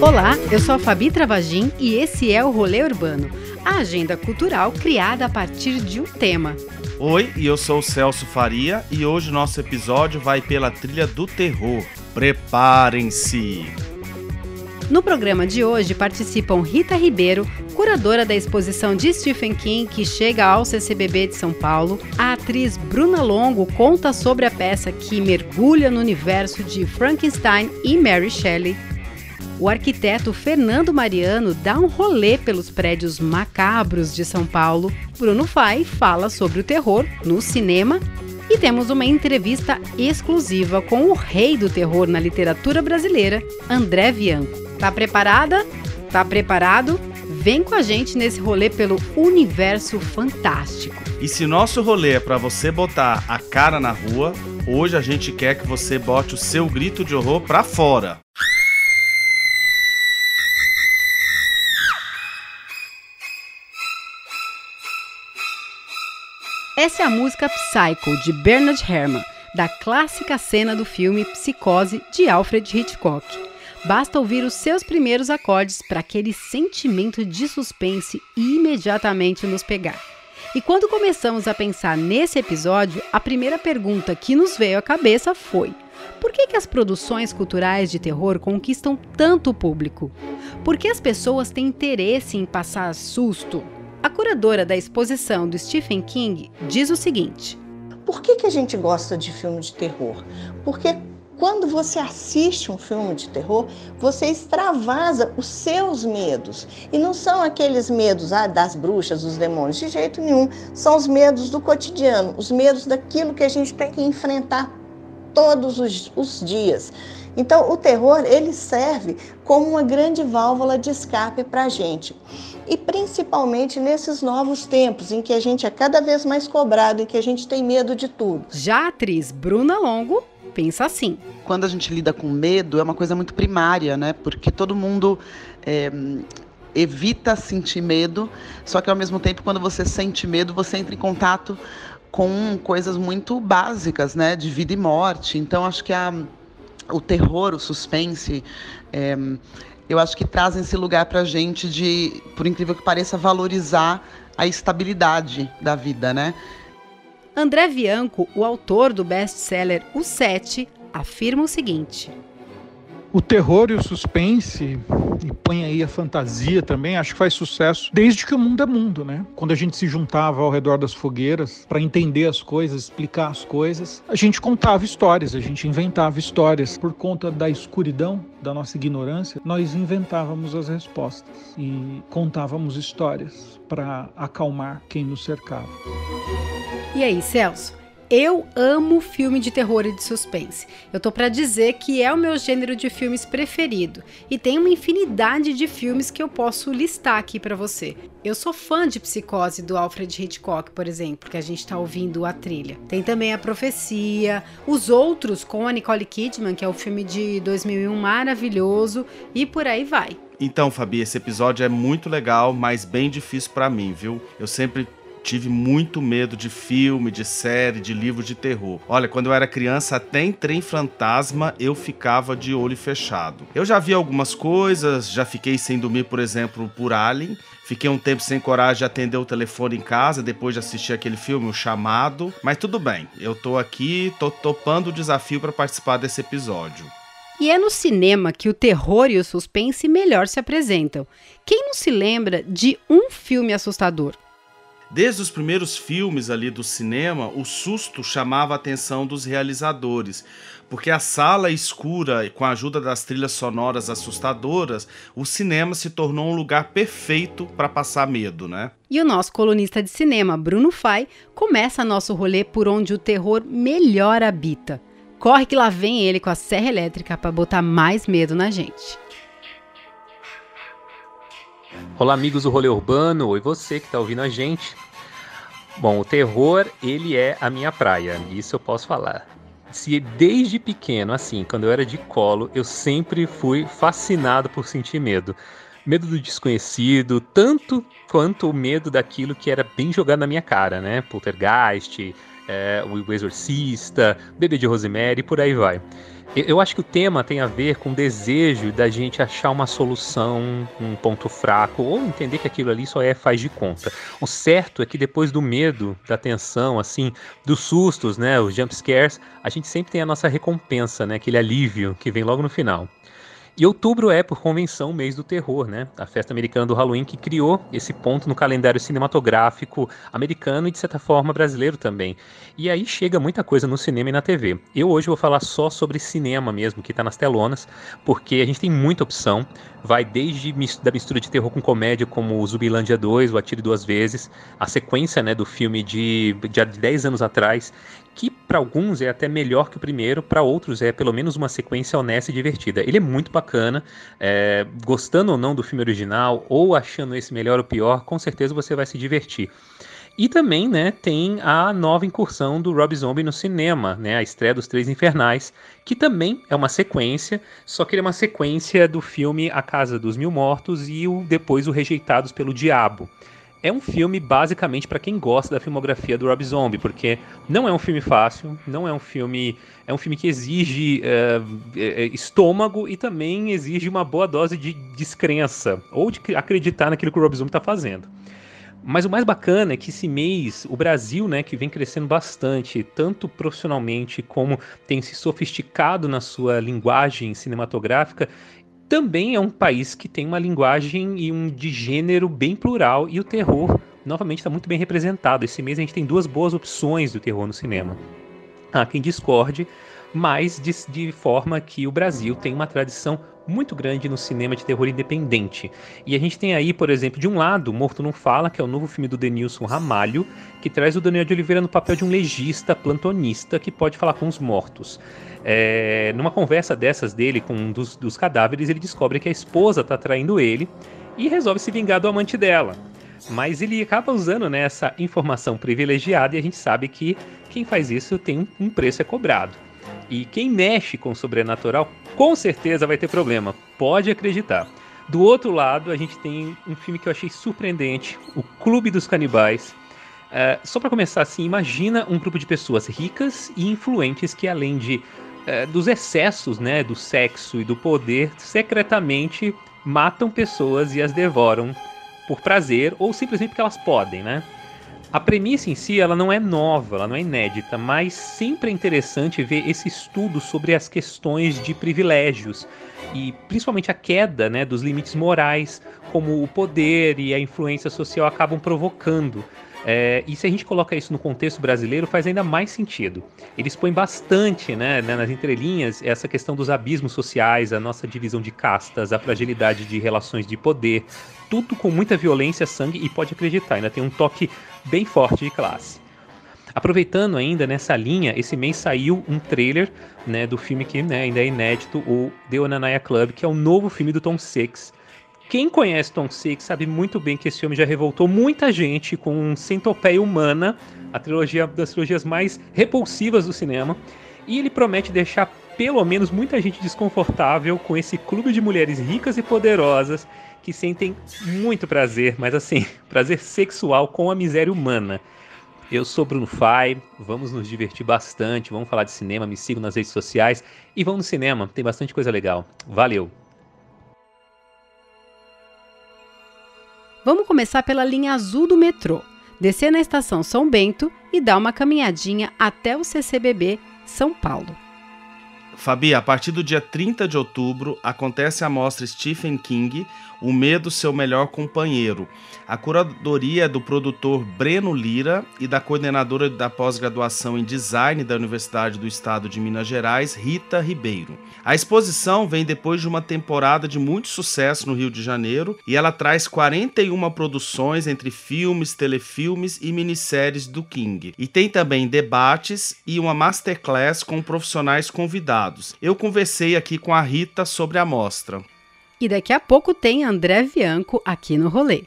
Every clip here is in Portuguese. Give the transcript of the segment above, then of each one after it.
Olá, eu sou a Fabi Travagin e esse é o Rolê Urbano, a agenda cultural criada a partir de um tema. Oi, e eu sou o Celso Faria e hoje nosso episódio vai pela trilha do terror. Preparem-se! No programa de hoje participam Rita Ribeiro, curadora da exposição de Stephen King que chega ao CCBB de São Paulo. A atriz Bruna Longo conta sobre a peça que mergulha no universo de Frankenstein e Mary Shelley. O arquiteto Fernando Mariano dá um rolê pelos prédios macabros de São Paulo. Bruno Fai fala sobre o terror no cinema e temos uma entrevista exclusiva com o rei do terror na literatura brasileira, André Bianco. Tá preparada? Tá preparado? Vem com a gente nesse rolê pelo universo fantástico. E se nosso rolê é para você botar a cara na rua, hoje a gente quer que você bote o seu grito de horror pra fora. Essa é a música Psycho de Bernard Herrmann, da clássica cena do filme Psicose de Alfred Hitchcock. Basta ouvir os seus primeiros acordes para aquele sentimento de suspense imediatamente nos pegar. E quando começamos a pensar nesse episódio, a primeira pergunta que nos veio à cabeça foi: por que, que as produções culturais de terror conquistam tanto público? Por que as pessoas têm interesse em passar susto, a curadora da exposição do Stephen King diz o seguinte: Por que, que a gente gosta de filme de terror? Porque quando você assiste um filme de terror, você extravasa os seus medos. E não são aqueles medos ah, das bruxas, dos demônios, de jeito nenhum. São os medos do cotidiano, os medos daquilo que a gente tem que enfrentar todos os, os dias. Então, o terror ele serve como uma grande válvula de escape para a gente. E principalmente nesses novos tempos em que a gente é cada vez mais cobrado, em que a gente tem medo de tudo. Já a atriz Bruna Longo pensa assim. Quando a gente lida com medo, é uma coisa muito primária, né? Porque todo mundo é, evita sentir medo, só que ao mesmo tempo, quando você sente medo, você entra em contato com coisas muito básicas, né? De vida e morte. Então, acho que a o terror, o suspense, é, eu acho que trazem esse lugar para a gente de, por incrível que pareça, valorizar a estabilidade da vida, né? André Bianco, o autor do best-seller O Sete, afirma o seguinte: o terror e o suspense, e põe aí a fantasia também, acho que faz sucesso desde que o mundo é mundo, né? Quando a gente se juntava ao redor das fogueiras para entender as coisas, explicar as coisas, a gente contava histórias, a gente inventava histórias. Por conta da escuridão, da nossa ignorância, nós inventávamos as respostas e contávamos histórias para acalmar quem nos cercava. E aí, Celso? Eu amo filme de terror e de suspense. Eu tô para dizer que é o meu gênero de filmes preferido e tem uma infinidade de filmes que eu posso listar aqui para você. Eu sou fã de Psicose do Alfred Hitchcock, por exemplo, que a gente tá ouvindo a trilha. Tem também A Profecia, os outros com a Nicole Kidman, que é o filme de 2001 maravilhoso e por aí vai. Então, Fabi, esse episódio é muito legal, mas bem difícil para mim, viu? Eu sempre tive muito medo de filme, de série, de livro de terror. Olha, quando eu era criança, até em trem fantasma eu ficava de olho fechado. Eu já vi algumas coisas, já fiquei sem dormir, por exemplo, por Alien. Fiquei um tempo sem coragem de atender o telefone em casa depois de assistir aquele filme, O Chamado. Mas tudo bem, eu tô aqui, tô topando o desafio para participar desse episódio. E é no cinema que o terror e o suspense melhor se apresentam. Quem não se lembra de um filme assustador? Desde os primeiros filmes ali do cinema, o susto chamava a atenção dos realizadores, porque a sala escura e com a ajuda das trilhas sonoras assustadoras, o cinema se tornou um lugar perfeito para passar medo, né? E o nosso colunista de cinema, Bruno Fai, começa nosso rolê por onde o terror melhor habita. Corre que lá vem ele com a serra elétrica para botar mais medo na gente. Olá, amigos do Rolê Urbano. Oi, você que está ouvindo a gente. Bom, o terror, ele é a minha praia. Isso eu posso falar. Se desde pequeno, assim, quando eu era de colo, eu sempre fui fascinado por sentir medo. Medo do desconhecido, tanto quanto o medo daquilo que era bem jogado na minha cara, né? Poltergeist, é, o Exorcista, Bebê de Rosemary, por aí vai. Eu acho que o tema tem a ver com o desejo da gente achar uma solução, um ponto fraco, ou entender que aquilo ali só é faz de conta. O certo é que depois do medo, da tensão, assim, dos sustos, né, os jump scares, a gente sempre tem a nossa recompensa, né, aquele alívio que vem logo no final. E outubro é, por convenção, o mês do terror, né? A festa americana do Halloween que criou esse ponto no calendário cinematográfico americano e, de certa forma, brasileiro também. E aí chega muita coisa no cinema e na TV. Eu hoje vou falar só sobre cinema mesmo, que está nas telonas, porque a gente tem muita opção. Vai desde da mistura de terror com comédia, como o Zubilândia 2, o Atire Duas Vezes, a sequência né, do filme de, de 10 anos atrás, que para alguns é até melhor que o primeiro, para outros é pelo menos uma sequência honesta e divertida. Ele é muito bacana, é, gostando ou não do filme original, ou achando esse melhor ou pior, com certeza você vai se divertir. E também, né, tem a nova incursão do Rob Zombie no cinema, né, a estreia dos Três Infernais, que também é uma sequência, só que ele é uma sequência do filme A Casa dos Mil Mortos e o, depois o Rejeitados pelo Diabo é um filme basicamente para quem gosta da filmografia do Rob Zombie, porque não é um filme fácil, não é um filme. É um filme que exige uh, estômago e também exige uma boa dose de descrença, ou de acreditar naquilo que o Rob Zombie está fazendo. Mas o mais bacana é que esse mês, o Brasil, né, que vem crescendo bastante, tanto profissionalmente como tem se sofisticado na sua linguagem cinematográfica, também é um país que tem uma linguagem e um de gênero bem plural e o terror novamente está muito bem representado. Esse mês a gente tem duas boas opções do terror no cinema. Há quem discorde, mas de, de forma que o Brasil tem uma tradição muito grande no cinema de terror independente. E a gente tem aí, por exemplo, de um lado, Morto Não Fala, que é o novo filme do Denilson Ramalho, que traz o Daniel de Oliveira no papel de um legista plantonista que pode falar com os mortos. É, numa conversa dessas dele com um dos, dos cadáveres, ele descobre que a esposa está traindo ele e resolve se vingar do amante dela. Mas ele acaba usando né, essa informação privilegiada e a gente sabe que quem faz isso tem um preço é cobrado. E quem mexe com o sobrenatural com certeza vai ter problema, pode acreditar. Do outro lado, a gente tem um filme que eu achei surpreendente, O Clube dos Canibais, Uh, só para começar assim, imagina um grupo de pessoas ricas e influentes que além de é, dos excessos, né, do sexo e do poder, secretamente matam pessoas e as devoram por prazer ou simplesmente porque elas podem, né? A premissa em si ela não é nova, ela não é inédita, mas sempre é interessante ver esse estudo sobre as questões de privilégios e principalmente a queda né, dos limites morais, como o poder e a influência social acabam provocando é, e se a gente coloca isso no contexto brasileiro, faz ainda mais sentido. Ele expõe bastante, né, né, nas entrelinhas, essa questão dos abismos sociais, a nossa divisão de castas, a fragilidade de relações de poder, tudo com muita violência, sangue e pode acreditar, ainda tem um toque bem forte de classe. Aproveitando ainda nessa linha, esse mês saiu um trailer né, do filme que né, ainda é inédito, o The Onanaya Club, que é o novo filme do Tom Six, quem conhece Tom Six sabe muito bem que esse filme já revoltou muita gente com Centopeia Humana, a trilogia das trilogias mais repulsivas do cinema, e ele promete deixar pelo menos muita gente desconfortável com esse clube de mulheres ricas e poderosas que sentem muito prazer, mas assim, prazer sexual com a miséria humana. Eu sou Bruno Fai, vamos nos divertir bastante, vamos falar de cinema, me sigam nas redes sociais e vamos no cinema, tem bastante coisa legal. Valeu! Vamos começar pela linha azul do metrô. Descer na estação São Bento e dar uma caminhadinha até o CCBB São Paulo. Fabi, a partir do dia 30 de outubro acontece a mostra Stephen King, O Medo Seu Melhor Companheiro. A curadoria é do produtor Breno Lira e da coordenadora da pós-graduação em design da Universidade do Estado de Minas Gerais, Rita Ribeiro. A exposição vem depois de uma temporada de muito sucesso no Rio de Janeiro e ela traz 41 produções entre filmes, telefilmes e minisséries do King. E tem também debates e uma masterclass com profissionais convidados. Eu conversei aqui com a Rita sobre a mostra. E daqui a pouco tem André Bianco aqui no rolê.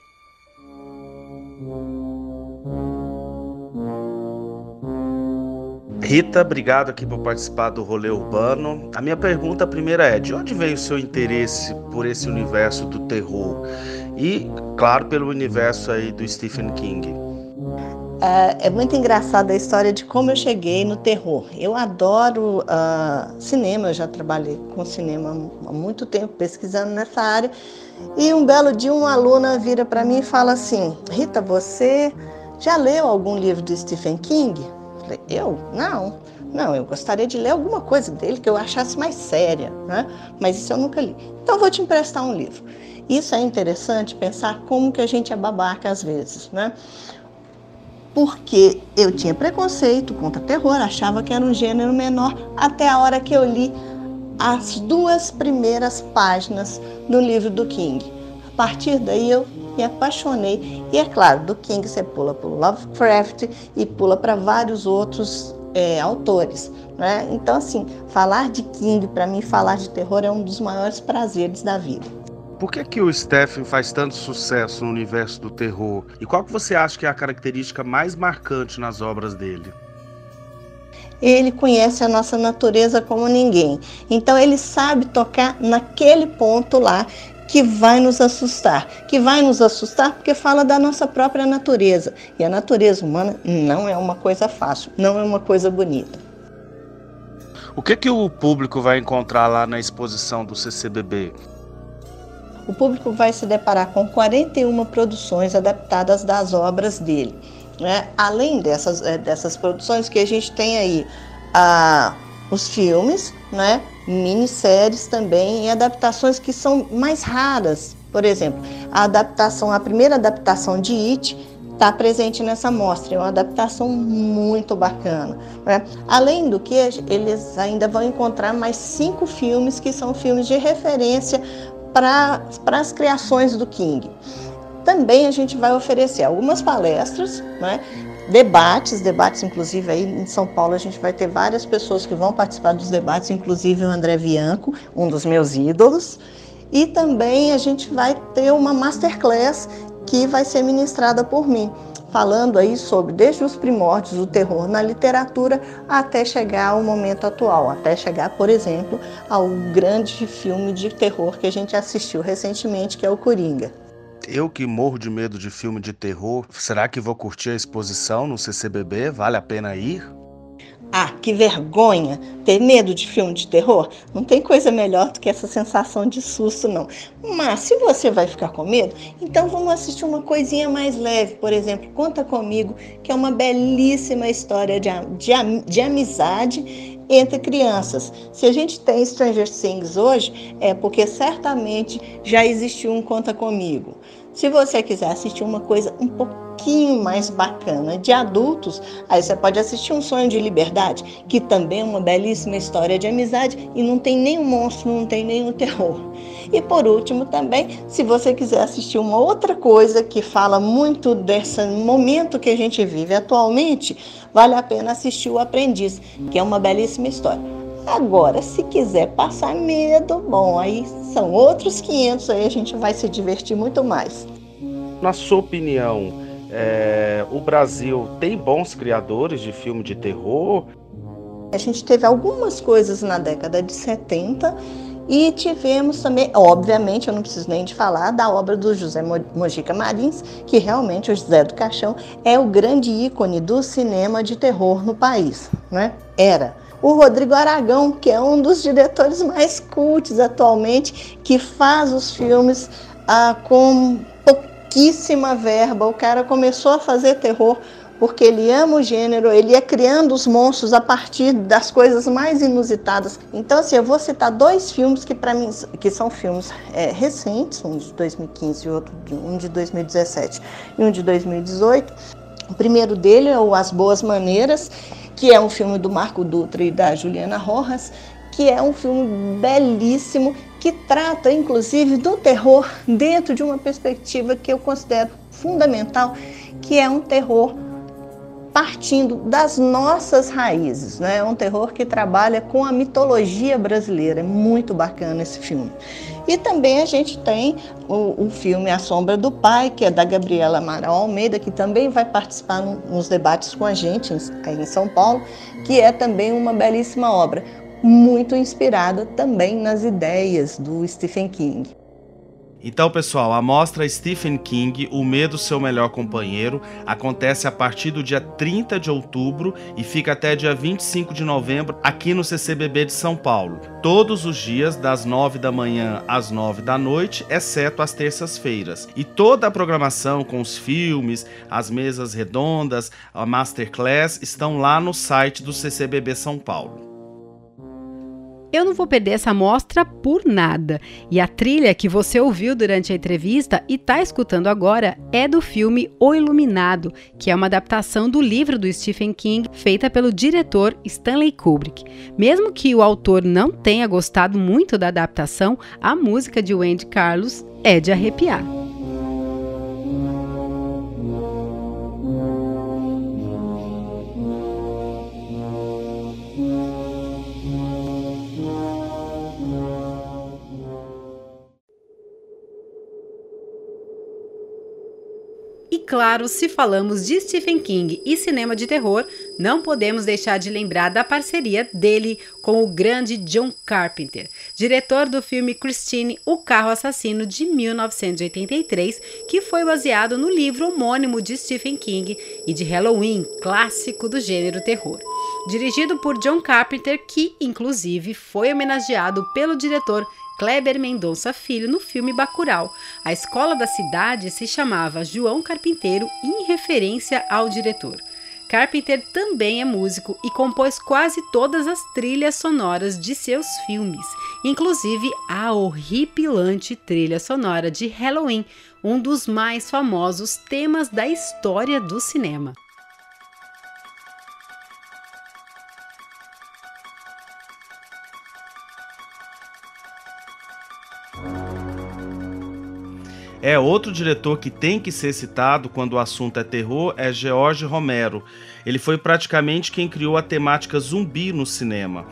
Rita, obrigado aqui por participar do Rolê Urbano. A minha pergunta primeira é: de onde veio o seu interesse por esse universo do terror? E, claro, pelo universo aí do Stephen King. É, é muito engraçada a história de como eu cheguei no terror. Eu adoro uh, cinema, eu já trabalhei com cinema há muito tempo pesquisando nessa área. E um belo dia, uma aluna vira para mim e fala assim: Rita, você já leu algum livro do Stephen King? Eu falei: Eu? Não. Não, eu gostaria de ler alguma coisa dele que eu achasse mais séria, né? Mas isso eu nunca li. Então vou te emprestar um livro. Isso é interessante pensar como que a gente é babaca às vezes, né? Porque eu tinha preconceito contra terror, achava que era um gênero menor, até a hora que eu li as duas primeiras páginas do livro do King. A partir daí eu me apaixonei. E é claro, do King você pula para Lovecraft e pula para vários outros é, autores. Né? Então, assim, falar de King, para mim, falar de terror é um dos maiores prazeres da vida. Por que, que o Stephen faz tanto sucesso no universo do terror? E qual que você acha que é a característica mais marcante nas obras dele? Ele conhece a nossa natureza como ninguém. Então ele sabe tocar naquele ponto lá que vai nos assustar, que vai nos assustar porque fala da nossa própria natureza. E a natureza humana não é uma coisa fácil, não é uma coisa bonita. O que que o público vai encontrar lá na exposição do CCBB? O público vai se deparar com 41 produções adaptadas das obras dele. Né? Além dessas, eh, dessas produções que a gente tem aí, ah, os filmes, né? minisséries também e adaptações que são mais raras. Por exemplo, a adaptação, a primeira adaptação de It está presente nessa mostra, é uma adaptação muito bacana. Né? Além do que, eles ainda vão encontrar mais cinco filmes que são filmes de referência para as criações do King. Também a gente vai oferecer algumas palestras, né? debates, debates inclusive aí em São Paulo a gente vai ter várias pessoas que vão participar dos debates, inclusive o André Bianco, um dos meus ídolos, e também a gente vai ter uma masterclass que vai ser ministrada por mim, falando aí sobre desde os primórdios do terror na literatura até chegar ao momento atual, até chegar, por exemplo, ao grande filme de terror que a gente assistiu recentemente, que é o Coringa. Eu que morro de medo de filme de terror, será que vou curtir a exposição no CCBB? Vale a pena ir? Ah, que vergonha! Ter medo de filme de terror? Não tem coisa melhor do que essa sensação de susto, não. Mas se você vai ficar com medo, então vamos assistir uma coisinha mais leve. Por exemplo, Conta Comigo, que é uma belíssima história de, de, de amizade entre crianças. Se a gente tem Stranger Things hoje, é porque certamente já existiu um Conta Comigo. Se você quiser assistir uma coisa um pouquinho mais bacana de adultos, aí você pode assistir Um Sonho de Liberdade, que também é uma belíssima história de amizade e não tem nenhum monstro, não tem nenhum terror. E por último também, se você quiser assistir uma outra coisa que fala muito desse momento que a gente vive atualmente, vale a pena assistir O Aprendiz, que é uma belíssima história. Agora, se quiser passar medo, bom, aí são outros 500, aí a gente vai se divertir muito mais. Na sua opinião, é, o Brasil tem bons criadores de filme de terror? A gente teve algumas coisas na década de 70 e tivemos também, obviamente, eu não preciso nem de falar, da obra do José Mojica Marins, que realmente o José do Caixão é o grande ícone do cinema de terror no país, né? Era o Rodrigo Aragão, que é um dos diretores mais cultos atualmente, que faz os filmes ah, com pouquíssima verba. O cara começou a fazer terror porque ele ama o gênero, ele ia criando os monstros a partir das coisas mais inusitadas. Então, assim, eu vou citar dois filmes que para mim que são filmes é, recentes, um de 2015 e outro um de 2017 e um de 2018. O primeiro dele é o As Boas Maneiras, que é um filme do Marco Dutra e da Juliana Rojas, que é um filme belíssimo que trata inclusive do terror dentro de uma perspectiva que eu considero fundamental, que é um terror partindo das nossas raízes, né? É um terror que trabalha com a mitologia brasileira, é muito bacana esse filme. E também a gente tem o, o filme A Sombra do Pai, que é da Gabriela Amaral Almeida, que também vai participar no, nos debates com a gente aí em São Paulo, que é também uma belíssima obra, muito inspirada também nas ideias do Stephen King. Então, pessoal, a mostra Stephen King, O Medo Seu Melhor Companheiro, acontece a partir do dia 30 de outubro e fica até dia 25 de novembro aqui no CCBB de São Paulo. Todos os dias, das 9 da manhã às 9 da noite, exceto as terças-feiras. E toda a programação com os filmes, as mesas redondas, a masterclass estão lá no site do CCBB São Paulo. Eu não vou perder essa mostra por nada. E a trilha que você ouviu durante a entrevista e está escutando agora é do filme O Iluminado, que é uma adaptação do livro do Stephen King feita pelo diretor Stanley Kubrick. Mesmo que o autor não tenha gostado muito da adaptação, a música de Wendy Carlos é de arrepiar. Claro, se falamos de Stephen King e cinema de terror, não podemos deixar de lembrar da parceria dele com o grande John Carpenter, diretor do filme Christine, O Carro Assassino de 1983, que foi baseado no livro homônimo de Stephen King e de Halloween, clássico do gênero terror. Dirigido por John Carpenter, que inclusive foi homenageado pelo diretor Kleber Mendonça Filho no filme Bacurau. A escola da cidade se chamava João Carpinteiro em referência ao diretor. Carpenter também é músico e compôs quase todas as trilhas sonoras de seus filmes, inclusive a horripilante trilha sonora de Halloween, um dos mais famosos temas da história do cinema. É, outro diretor que tem que ser citado quando o assunto é terror é George Romero. Ele foi praticamente quem criou a temática zumbi no cinema,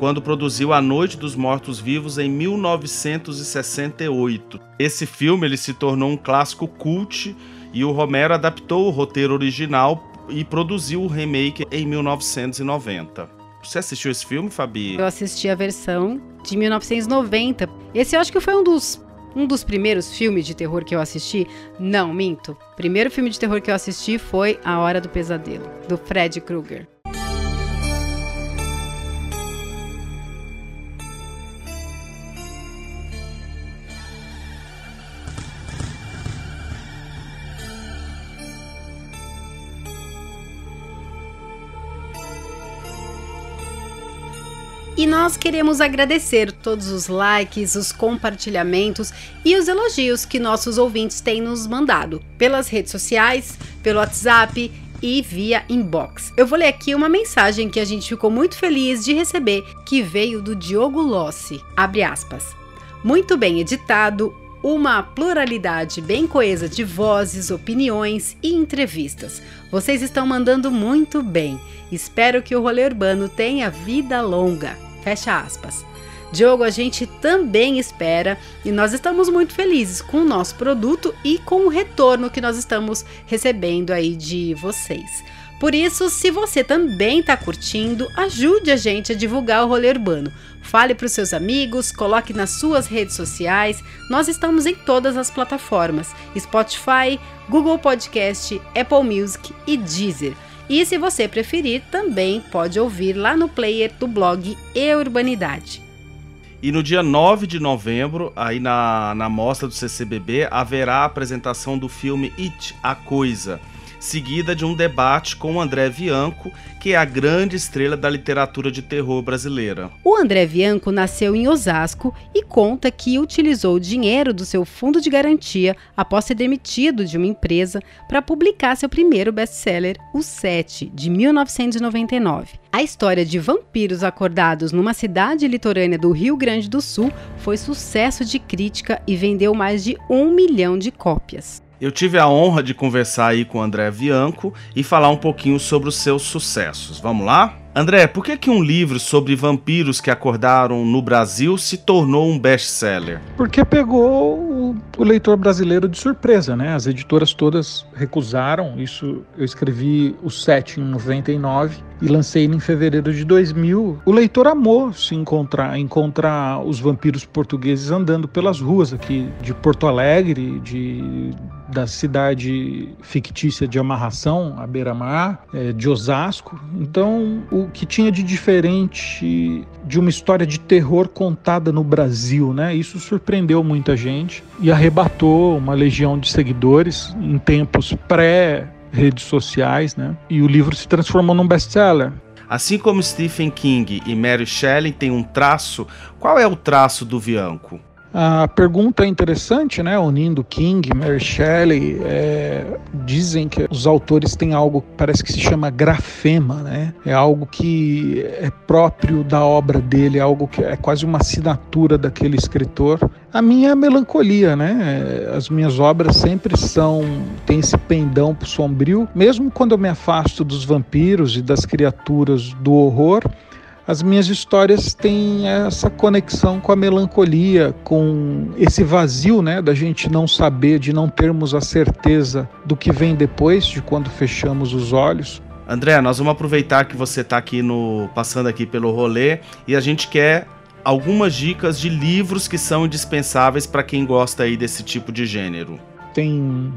quando produziu A Noite dos Mortos-Vivos em 1968. Esse filme ele se tornou um clássico cult e o Romero adaptou o roteiro original e produziu o remake em 1990. Você assistiu esse filme, Fabi? Eu assisti a versão de 1990. Esse eu acho que foi um dos um dos primeiros filmes de terror que eu assisti, não, minto. Primeiro filme de terror que eu assisti foi A Hora do Pesadelo, do Fred Krueger. E nós queremos agradecer todos os likes, os compartilhamentos e os elogios que nossos ouvintes têm nos mandado pelas redes sociais, pelo WhatsApp e via inbox. Eu vou ler aqui uma mensagem que a gente ficou muito feliz de receber, que veio do Diogo Lossi. Abre aspas. Muito bem editado, uma pluralidade bem coesa de vozes, opiniões e entrevistas. Vocês estão mandando muito bem. Espero que o rolê urbano tenha vida longa. Fecha aspas. Diogo, a gente também espera e nós estamos muito felizes com o nosso produto e com o retorno que nós estamos recebendo aí de vocês. Por isso, se você também está curtindo, ajude a gente a divulgar o rolê urbano. Fale para os seus amigos, coloque nas suas redes sociais. Nós estamos em todas as plataformas: Spotify, Google Podcast, Apple Music e Deezer. E se você preferir, também pode ouvir lá no player do blog E Urbanidade. E no dia 9 de novembro, aí na, na mostra do CCBB, haverá a apresentação do filme It, A Coisa, seguida de um debate com André Bianco, que é a grande estrela da literatura de terror brasileira. O André Bianco nasceu em Osasco e conta que utilizou o dinheiro do seu fundo de garantia após ser demitido de uma empresa para publicar seu primeiro best-seller, O Sete, de 1999. A história de vampiros acordados numa cidade litorânea do Rio Grande do Sul foi sucesso de crítica e vendeu mais de um milhão de cópias. Eu tive a honra de conversar aí com o André Bianco e falar um pouquinho sobre os seus sucessos. Vamos lá? André, por que, que um livro sobre vampiros que acordaram no Brasil se tornou um best-seller? Porque pegou o, leitor brasileiro de surpresa, né? As editoras todas recusaram. Isso eu escrevi o 7 em 99 e lancei em fevereiro de 2000. O leitor amou se encontrar, encontrar os vampiros portugueses andando pelas ruas aqui de Porto Alegre, de da cidade fictícia de Amarração, à beira-mar, é, de Osasco. Então, o que tinha de diferente de uma história de terror contada no Brasil, né? Isso surpreendeu muita gente e arrebatou uma legião de seguidores em tempos pré redes sociais, né? E o livro se transformou num best-seller. Assim como Stephen King e Mary Shelley têm um traço, qual é o traço do Vianco? A pergunta é interessante, né? Unindo King, Mary Shelley, é, dizem que os autores têm algo que parece que se chama grafema, né? É algo que é próprio da obra dele, é algo que é quase uma assinatura daquele escritor. A minha é a melancolia, né? As minhas obras sempre são têm esse pendão sombrio, mesmo quando eu me afasto dos vampiros e das criaturas do horror as minhas histórias têm essa conexão com a melancolia, com esse vazio, né, da gente não saber, de não termos a certeza do que vem depois, de quando fechamos os olhos. André, nós vamos aproveitar que você está aqui no passando aqui pelo rolê e a gente quer algumas dicas de livros que são indispensáveis para quem gosta aí desse tipo de gênero. Tem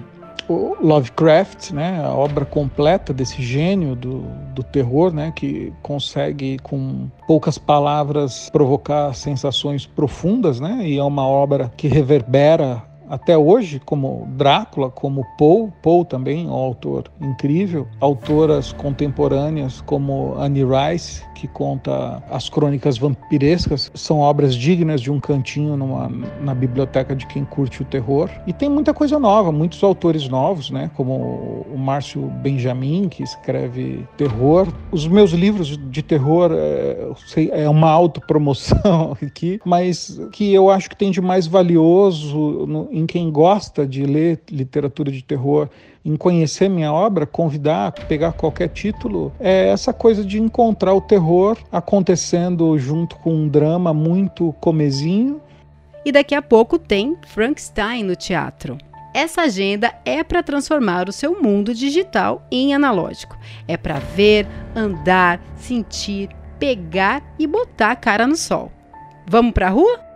o Lovecraft, né, a obra completa desse gênio do, do terror, né, que consegue com poucas palavras provocar sensações profundas, né, e é uma obra que reverbera até hoje, como Drácula, como Poe, Poe também, um autor incrível, autoras contemporâneas como Annie Rice, que conta as crônicas vampirescas, são obras dignas de um cantinho numa, na biblioteca de quem curte o terror. E tem muita coisa nova, muitos autores novos, né, como o Márcio Benjamin, que escreve terror. Os meus livros de terror é, é uma autopromoção aqui, mas que eu acho que tem de mais valioso no, em quem gosta de ler literatura de terror em conhecer minha obra, convidar, pegar qualquer título, é essa coisa de encontrar o terror acontecendo junto com um drama muito comezinho. E daqui a pouco tem Frankenstein no teatro. Essa agenda é para transformar o seu mundo digital em analógico. É para ver, andar, sentir, pegar e botar a cara no sol. Vamos para a rua?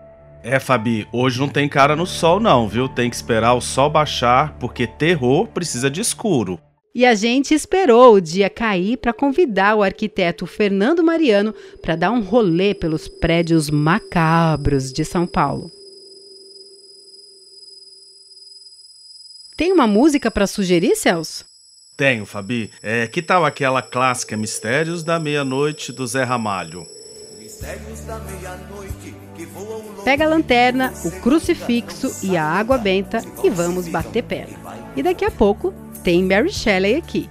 É, Fabi, hoje não tem cara no sol, não, viu? Tem que esperar o sol baixar, porque terror precisa de escuro. E a gente esperou o dia cair para convidar o arquiteto Fernando Mariano para dar um rolê pelos prédios macabros de São Paulo. Tem uma música para sugerir, Celso? Tenho, Fabi. É, que tal aquela clássica Mistérios da Meia-Noite do Zé Ramalho? Mistérios da Meia-Noite Pega a lanterna, o crucifixo e a água benta e vamos bater perna. E daqui a pouco tem Mary Shelley aqui.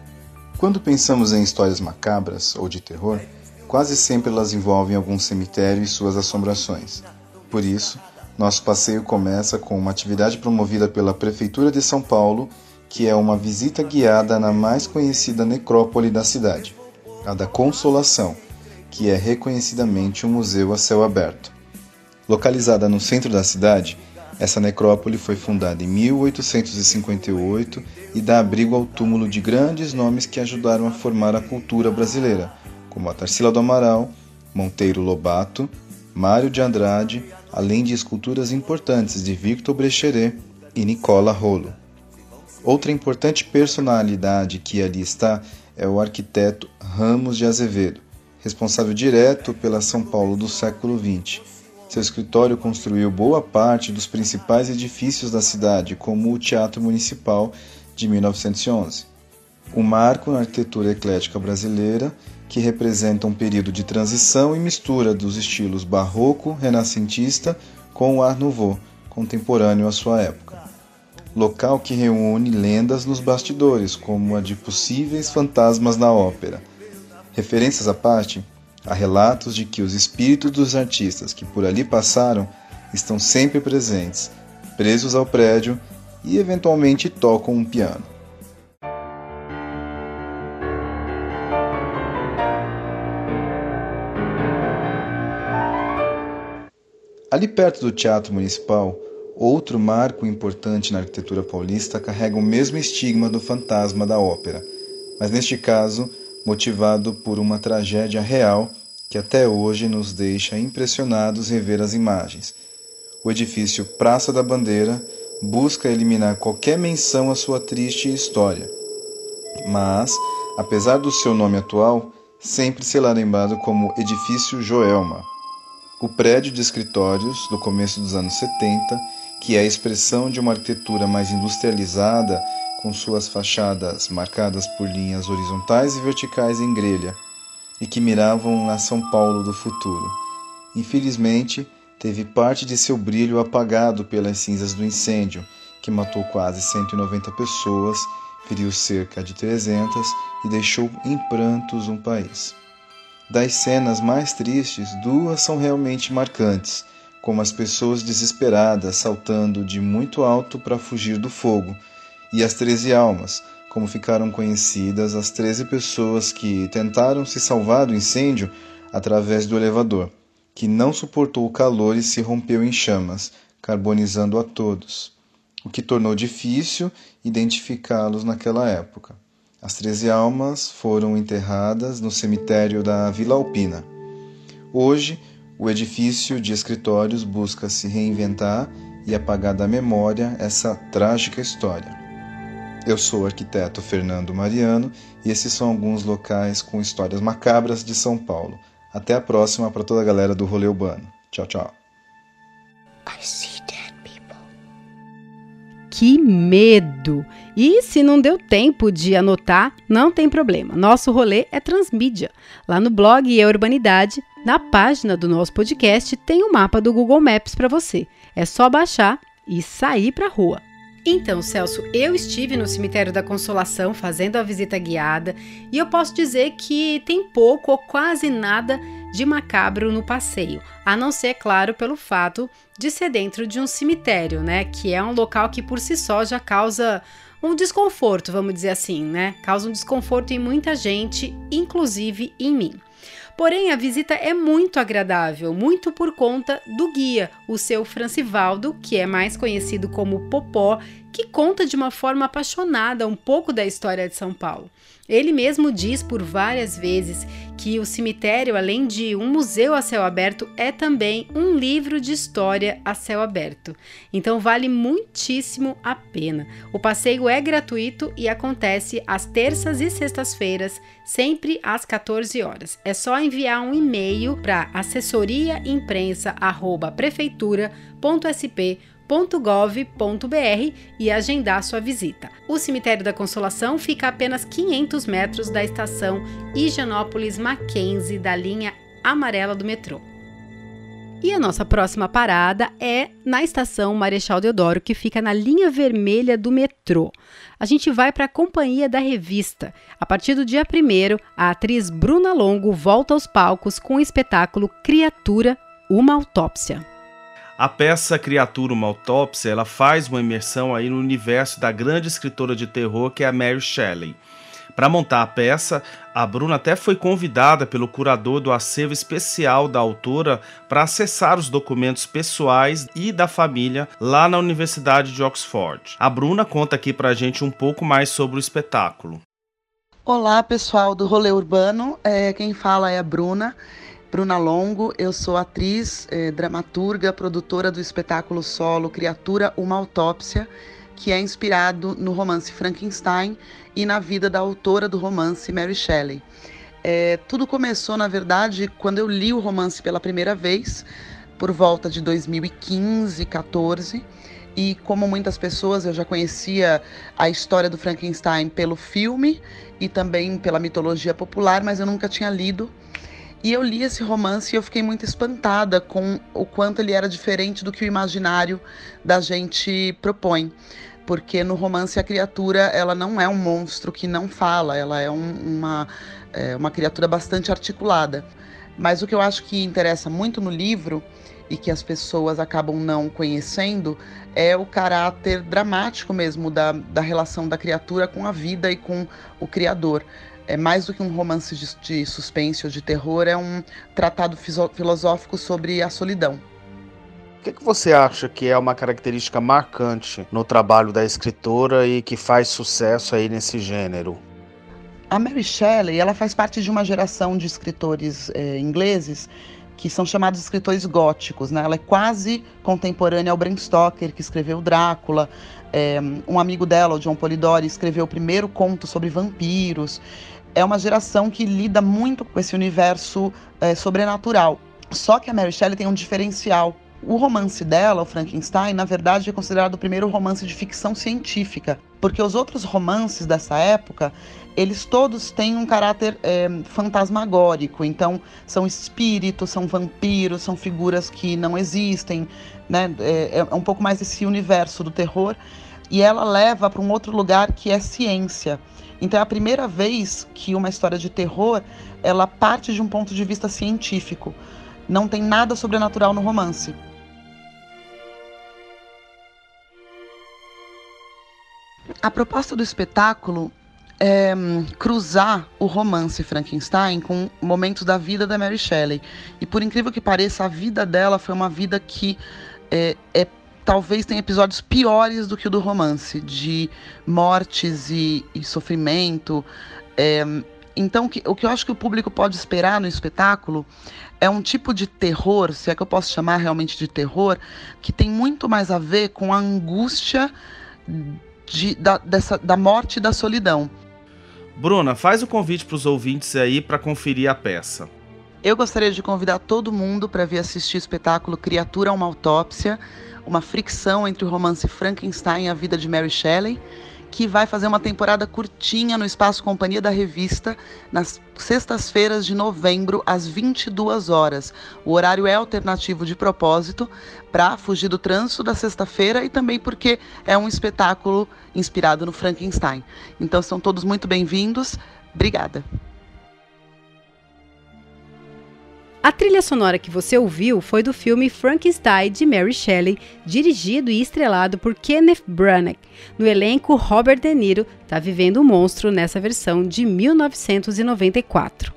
Quando pensamos em histórias macabras ou de terror, quase sempre elas envolvem algum cemitério e suas assombrações. Por isso, nosso passeio começa com uma atividade promovida pela Prefeitura de São Paulo, que é uma visita guiada na mais conhecida necrópole da cidade, a da Consolação, que é reconhecidamente um museu a céu aberto. Localizada no centro da cidade, essa necrópole foi fundada em 1858 e dá abrigo ao túmulo de grandes nomes que ajudaram a formar a cultura brasileira, como a Tarsila do Amaral, Monteiro Lobato, Mário de Andrade, além de esculturas importantes de Victor Brecheret e Nicola Rolo. Outra importante personalidade que ali está é o arquiteto Ramos de Azevedo, responsável direto pela São Paulo do século XX seu escritório construiu boa parte dos principais edifícios da cidade, como o Teatro Municipal de 1911. Um marco na arquitetura eclética brasileira que representa um período de transição e mistura dos estilos barroco, renascentista com o Art Nouveau, contemporâneo à sua época. Local que reúne lendas nos bastidores, como a de possíveis fantasmas na ópera. Referências à parte, Há relatos de que os espíritos dos artistas que por ali passaram estão sempre presentes, presos ao prédio e eventualmente tocam um piano. Ali perto do Teatro Municipal, outro marco importante na arquitetura paulista carrega o mesmo estigma do fantasma da ópera, mas neste caso motivado por uma tragédia real que até hoje nos deixa impressionados rever as imagens. O edifício Praça da Bandeira busca eliminar qualquer menção à sua triste história. Mas, apesar do seu nome atual, sempre será lembrado como Edifício Joelma. O prédio de escritórios do começo dos anos 70, que é a expressão de uma arquitetura mais industrializada, com suas fachadas marcadas por linhas horizontais e verticais em grelha, e que miravam na São Paulo do futuro. Infelizmente, teve parte de seu brilho apagado pelas cinzas do incêndio, que matou quase 190 pessoas, feriu cerca de 300 e deixou em prantos um país. Das cenas mais tristes, duas são realmente marcantes, como as pessoas desesperadas saltando de muito alto para fugir do fogo, e as treze almas, como ficaram conhecidas as treze pessoas que tentaram se salvar do incêndio através do elevador que não suportou o calor e se rompeu em chamas, carbonizando a todos, o que tornou difícil identificá-los naquela época. As treze almas foram enterradas no cemitério da Vila Alpina. Hoje, o edifício de escritórios busca se reinventar e apagar da memória essa trágica história. Eu sou o arquiteto Fernando Mariano e esses são alguns locais com histórias macabras de São Paulo. Até a próxima para toda a galera do Rolê Urbano. Tchau, tchau. Que medo! E se não deu tempo de anotar, não tem problema. Nosso rolê é transmídia. Lá no blog E Urbanidade, na página do nosso podcast, tem o um mapa do Google Maps para você. É só baixar e sair para a rua. Então, Celso, eu estive no Cemitério da Consolação fazendo a visita guiada e eu posso dizer que tem pouco ou quase nada de macabro no passeio, a não ser, claro, pelo fato de ser dentro de um cemitério, né? Que é um local que por si só já causa um desconforto, vamos dizer assim, né? Causa um desconforto em muita gente, inclusive em mim. Porém, a visita é muito agradável, muito por conta do guia, o seu Francivaldo, que é mais conhecido como Popó, que conta de uma forma apaixonada um pouco da história de São Paulo. Ele mesmo diz por várias vezes que o cemitério, além de um museu a céu aberto, é também um livro de história a céu aberto. Então vale muitíssimo a pena. O passeio é gratuito e acontece às terças e sextas-feiras, sempre às 14 horas. É só enviar um e-mail para assessoriaimprensa@prefeitura.sp www.gov.br e agendar sua visita. O Cemitério da Consolação fica a apenas 500 metros da estação Higienópolis Mackenzie da linha amarela do metrô. E a nossa próxima parada é na estação Marechal Deodoro, que fica na linha vermelha do metrô. A gente vai para a companhia da revista. A partir do dia 1, a atriz Bruna Longo volta aos palcos com o espetáculo Criatura Uma Autópsia. A peça Criatura uma Autópsia, ela faz uma imersão aí no universo da grande escritora de terror que é a Mary Shelley. Para montar a peça, a Bruna até foi convidada pelo curador do acervo especial da autora para acessar os documentos pessoais e da família lá na Universidade de Oxford. A Bruna conta aqui para a gente um pouco mais sobre o espetáculo. Olá, pessoal do Rolê Urbano. É, quem fala é a Bruna. Bruna Longo, eu sou atriz, eh, dramaturga, produtora do espetáculo solo Criatura Uma Autópsia, que é inspirado no romance Frankenstein e na vida da autora do romance Mary Shelley. É, tudo começou, na verdade, quando eu li o romance pela primeira vez, por volta de 2015, 14. E como muitas pessoas, eu já conhecia a história do Frankenstein pelo filme e também pela mitologia popular, mas eu nunca tinha lido e eu li esse romance e eu fiquei muito espantada com o quanto ele era diferente do que o imaginário da gente propõe. Porque no romance a criatura ela não é um monstro que não fala, ela é um, uma, é uma criatura bastante articulada. Mas o que eu acho que interessa muito no livro e que as pessoas acabam não conhecendo é o caráter dramático mesmo da, da relação da criatura com a vida e com o criador. É mais do que um romance de, de suspense ou de terror, é um tratado filosófico sobre a solidão. O que, que você acha que é uma característica marcante no trabalho da escritora e que faz sucesso aí nesse gênero? A Mary Shelley, ela faz parte de uma geração de escritores é, ingleses que são chamados escritores góticos, né? Ela é quase contemporânea ao Bram Stoker, que escreveu Drácula. É, um amigo dela, o John Polidori, escreveu o primeiro conto sobre vampiros. É uma geração que lida muito com esse universo é, sobrenatural. Só que a Mary Shelley tem um diferencial. O romance dela, o Frankenstein, na verdade é considerado o primeiro romance de ficção científica, porque os outros romances dessa época eles todos têm um caráter é, fantasmagórico, então são espíritos, são vampiros, são figuras que não existem, né? É, é um pouco mais esse universo do terror, e ela leva para um outro lugar que é ciência. Então é a primeira vez que uma história de terror ela parte de um ponto de vista científico. Não tem nada sobrenatural no romance. A proposta do espetáculo é, cruzar o romance Frankenstein com momentos da vida da Mary Shelley. E por incrível que pareça, a vida dela foi uma vida que é, é talvez tenha episódios piores do que o do romance, de mortes e, e sofrimento. É, então, o que eu acho que o público pode esperar no espetáculo é um tipo de terror, se é que eu posso chamar realmente de terror, que tem muito mais a ver com a angústia de, da, dessa, da morte e da solidão. Bruna, faz o convite para os ouvintes aí para conferir a peça. Eu gostaria de convidar todo mundo para vir assistir o espetáculo Criatura uma Autópsia, uma fricção entre o romance Frankenstein e a vida de Mary Shelley que vai fazer uma temporada curtinha no Espaço Companhia da Revista, nas sextas-feiras de novembro, às 22 horas. O horário é alternativo de propósito para fugir do trânsito da sexta-feira e também porque é um espetáculo inspirado no Frankenstein. Então são todos muito bem-vindos. Obrigada. A trilha sonora que você ouviu foi do filme Frankenstein de Mary Shelley, dirigido e estrelado por Kenneth Branagh. No elenco, Robert De Niro está vivendo um monstro nessa versão de 1994.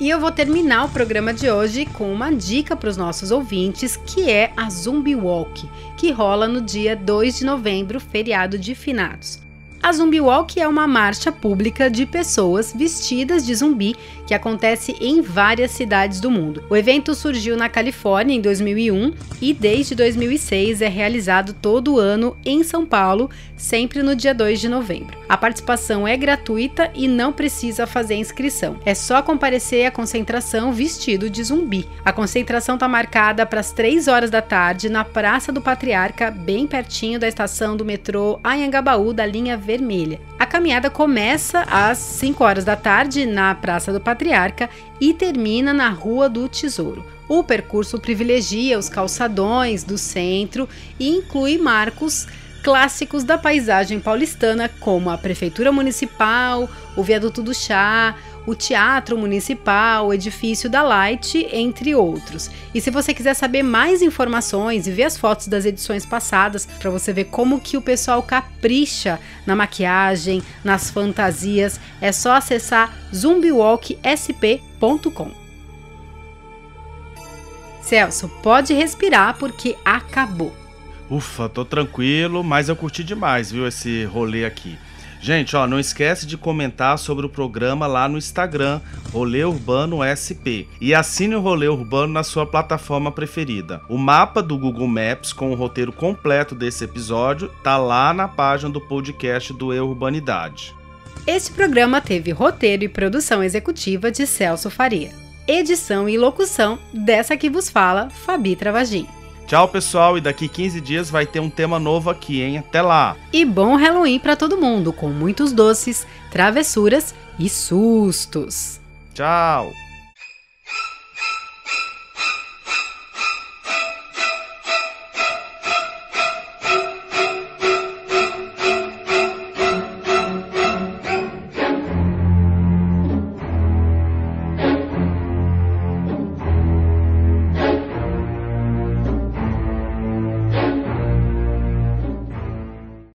E eu vou terminar o programa de hoje com uma dica para os nossos ouvintes, que é a Zumbi Walk, que rola no dia 2 de novembro, feriado de finados. A Zumbi Walk é uma marcha pública de pessoas vestidas de zumbi que acontece em várias cidades do mundo. O evento surgiu na Califórnia em 2001 e desde 2006 é realizado todo ano em São Paulo, sempre no dia 2 de novembro. A participação é gratuita e não precisa fazer inscrição. É só comparecer à concentração vestido de zumbi. A concentração está marcada para as 3 horas da tarde na Praça do Patriarca, bem pertinho da estação do metrô Anhangabaú da linha Vermelha. A caminhada começa às 5 horas da tarde na Praça do Patriarca e termina na Rua do Tesouro. O percurso privilegia os calçadões do centro e inclui marcos clássicos da paisagem paulistana, como a Prefeitura Municipal, o Viaduto do Chá, o Teatro Municipal, o Edifício da Light, entre outros. E se você quiser saber mais informações e ver as fotos das edições passadas, para você ver como que o pessoal capricha na maquiagem, nas fantasias, é só acessar zumbiwalksp.com. Celso, pode respirar porque acabou. Ufa, tô tranquilo, mas eu curti demais, viu, esse rolê aqui. Gente, ó, não esquece de comentar sobre o programa lá no Instagram, Rolê Urbano SP. E assine o Rolê Urbano na sua plataforma preferida. O mapa do Google Maps com o roteiro completo desse episódio tá lá na página do podcast do E Urbanidade. Este programa teve roteiro e produção executiva de Celso Faria. Edição e locução dessa que vos fala, Fabi Travagin. Tchau, pessoal, e daqui 15 dias vai ter um tema novo aqui, hein? Até lá! E bom Halloween para todo mundo, com muitos doces, travessuras e sustos. Tchau!